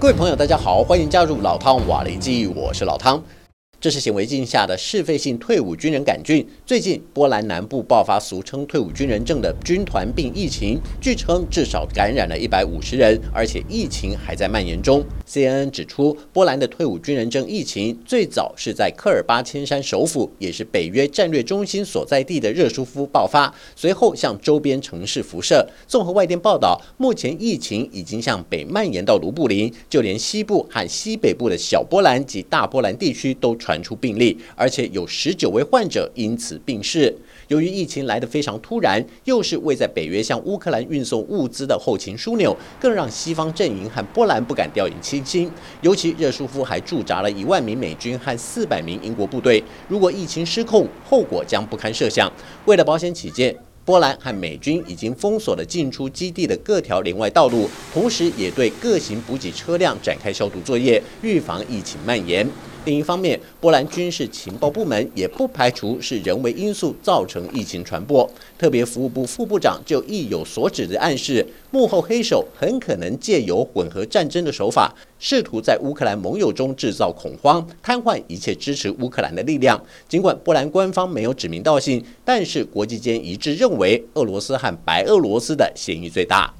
各位朋友，大家好，欢迎加入老汤瓦雷基，我是老汤。这是显微镜下的嗜肺性退伍军人杆菌。最近，波兰南部爆发俗称“退伍军人症”的军团病疫情，据称至少感染了一百五十人，而且疫情还在蔓延中。CNN 指出，波兰的退伍军人症疫情最早是在科尔巴千山首府，也是北约战略中心所在地的热舒夫爆发，随后向周边城市辐射。综合外电报道，目前疫情已经向北蔓延到卢布林，就连西部和西北部的小波兰及大波兰地区都传。传出病例，而且有十九位患者因此病逝。由于疫情来得非常突然，又是未在北约向乌克兰运送物资的后勤枢纽，更让西方阵营和波兰不敢掉以轻心。尤其热舒夫还驻扎了一万名美军和四百名英国部队，如果疫情失控，后果将不堪设想。为了保险起见，波兰和美军已经封锁了进出基地的各条连外道路，同时也对各型补给车辆展开消毒作业，预防疫情蔓延。另一方面，波兰军事情报部门也不排除是人为因素造成疫情传播。特别服务部副部长就意有所指的暗示，幕后黑手很可能借由混合战争的手法，试图在乌克兰盟友中制造恐慌，瘫痪一切支持乌克兰的力量。尽管波兰官方没有指名道姓，但是国际间一致认为，俄罗斯和白俄罗斯的嫌疑最大。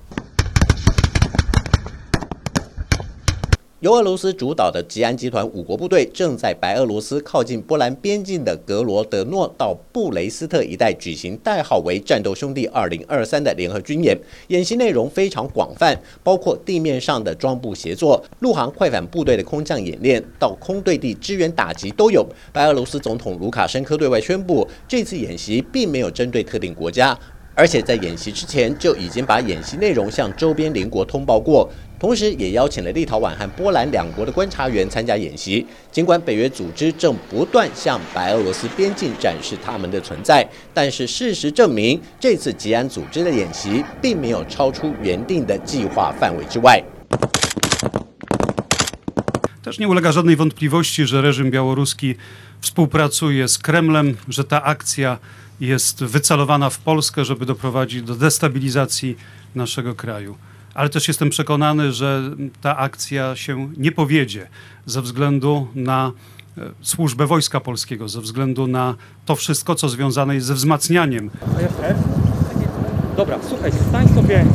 由俄罗斯主导的吉安集团五国部队正在白俄罗斯靠近波兰边境的格罗德诺到布雷斯特一带举行代号为“战斗兄弟二零二三”的联合军演。演习内容非常广泛，包括地面上的装步协作、陆航快反部队的空降演练，到空对地支援打击都有。白俄罗斯总统卢卡申科对外宣布，这次演习并没有针对特定国家，而且在演习之前就已经把演习内容向周边邻国通报过。同时，也邀请了立陶宛和波兰两国的观察员参加演习。尽管北约组织正不断向白俄罗斯边境展示他们的存在，但是事实证明，这次吉安组织的演习并没有超出原定的计划范围之外。Też nie ulega żadnej wątpliwości, że reżim białoruski współpracuje z Kremlem, że ta akcja jest wycelowana w Polskę, żeby doprowadzić do destabilizacji naszego kraju. ale też jestem przekonany, że ta akcja się nie powiedzie ze względu na e, służbę Wojska Polskiego, ze względu na to wszystko, co związane jest ze wzmacnianiem. Dobra, słuchaj, stań sobie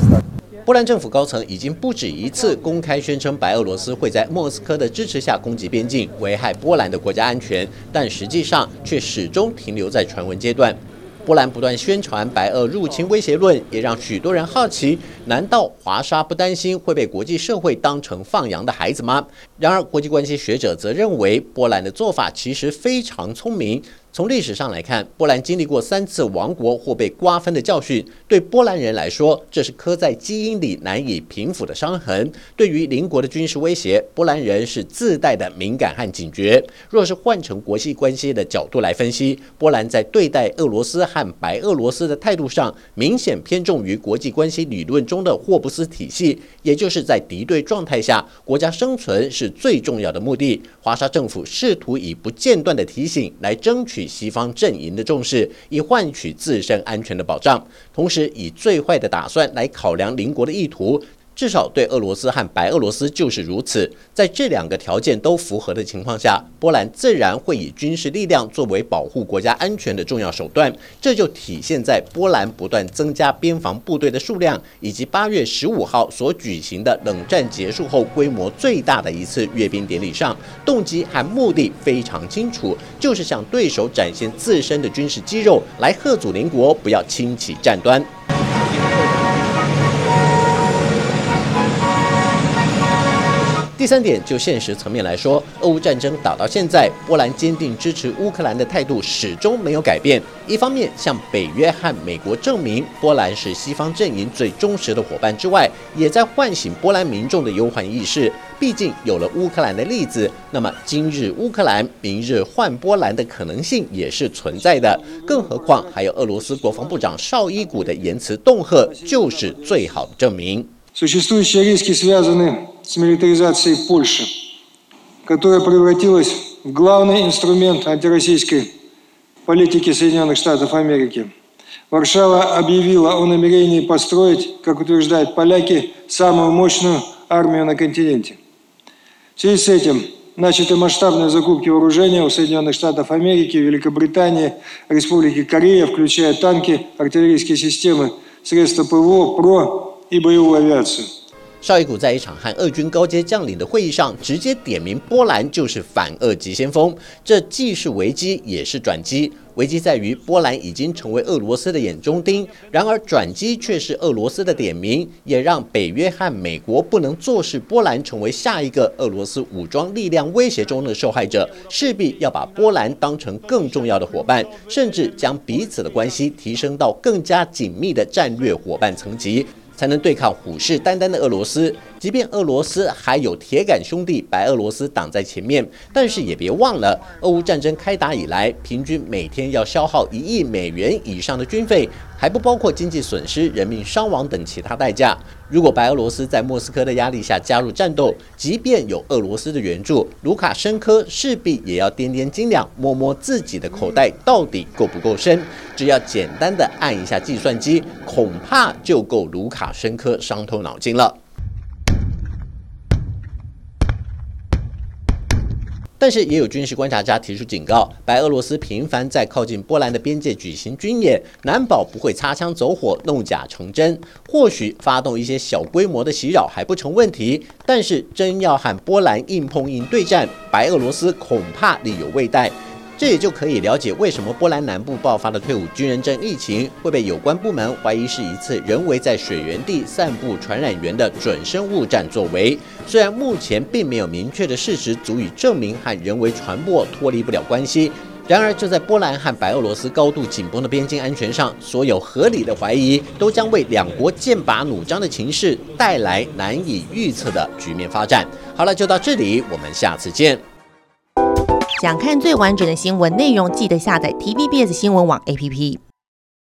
波兰政府高层已经不止一次公开宣称，白俄罗斯会在莫斯科的支持下攻击边境，危害波兰的国家安全，但实际上却始终停留在传闻阶段。 波兰不断宣传白俄入侵威胁论，也让许多人好奇：难道华沙不担心会被国际社会当成放羊的孩子吗？然而，国际关系学者则认为，波兰的做法其实非常聪明。从历史上来看，波兰经历过三次亡国或被瓜分的教训，对波兰人来说，这是刻在基因里难以平复的伤痕。对于邻国的军事威胁，波兰人是自带的敏感和警觉。若是换成国际关系的角度来分析，波兰在对待俄罗斯和白俄罗斯的态度上，明显偏重于国际关系理论中的霍布斯体系，也就是在敌对状态下，国家生存是最重要的目的。华沙政府试图以不间断的提醒来争取西方阵营的重视，以换取自身安全的保障，同时以最坏的打算来考量邻国的意图。至少对俄罗斯和白俄罗斯就是如此。在这两个条件都符合的情况下，波兰自然会以军事力量作为保护国家安全的重要手段。这就体现在波兰不断增加边防部队的数量，以及八月十五号所举行的冷战结束后规模最大的一次阅兵典礼上，动机和目的非常清楚，就是向对手展现自身的军事肌肉，来贺阻邻国不要轻启战端。第三点，就现实层面来说，俄乌战争打到现在，波兰坚定支持乌克兰的态度始终没有改变。一方面向北约和美国证明波兰是西方阵营最忠实的伙伴之外，也在唤醒波兰民众的忧患意识。毕竟有了乌克兰的例子，那么今日乌克兰，明日换波兰的可能性也是存在的。更何况还有俄罗斯国防部长绍伊古的言辞恫吓，就是最好的证明。С милитаризацией Польши, которая превратилась в главный инструмент антироссийской политики Соединенных Штатов Америки. Варшава объявила о намерении построить, как утверждают поляки, самую мощную армию на континенте. В связи с этим начаты масштабные закупки вооружения у Соединенных Штатов Америки, Великобритании, Республики Корея, включая танки, артиллерийские системы, средства ПВО, ПРО и боевую авиацию. 绍伊古在一场和俄军高阶将领的会议上，直接点名波兰就是反俄急先锋，这既是危机也是转机。危机在于波兰已经成为俄罗斯的眼中钉，然而转机却是俄罗斯的点名，也让北约和美国不能坐视波兰成为下一个俄罗斯武装力量威胁中的受害者，势必要把波兰当成更重要的伙伴，甚至将彼此的关系提升到更加紧密的战略伙伴层级。才能对抗虎视眈眈的俄罗斯。即便俄罗斯还有铁杆兄弟白俄罗斯挡在前面，但是也别忘了，俄乌战争开打以来，平均每天要消耗一亿美元以上的军费。还不包括经济损失、人命伤亡等其他代价。如果白俄罗斯在莫斯科的压力下加入战斗，即便有俄罗斯的援助，卢卡申科势必也要掂掂斤两，摸摸自己的口袋到底够不够深。只要简单的按一下计算机，恐怕就够卢卡申科伤透脑筋了。但是也有军事观察家提出警告：白俄罗斯频繁在靠近波兰的边界举行军演，难保不会擦枪走火、弄假成真。或许发动一些小规模的袭扰还不成问题，但是真要和波兰硬碰硬对战，白俄罗斯恐怕力有未逮。这也就可以了解为什么波兰南部爆发的退伍军人症疫情会被有关部门怀疑是一次人为在水源地散布传染源的准生物战作为。虽然目前并没有明确的事实足以证明和人为传播脱离不了关系，然而就在波兰和白俄罗斯高度紧绷的边境安全上，所有合理的怀疑都将为两国剑拔弩张的情势带来难以预测的局面发展。好了，就到这里，我们下次见。想看最完整的新闻内容，记得下载 TVBS 新闻网 APP。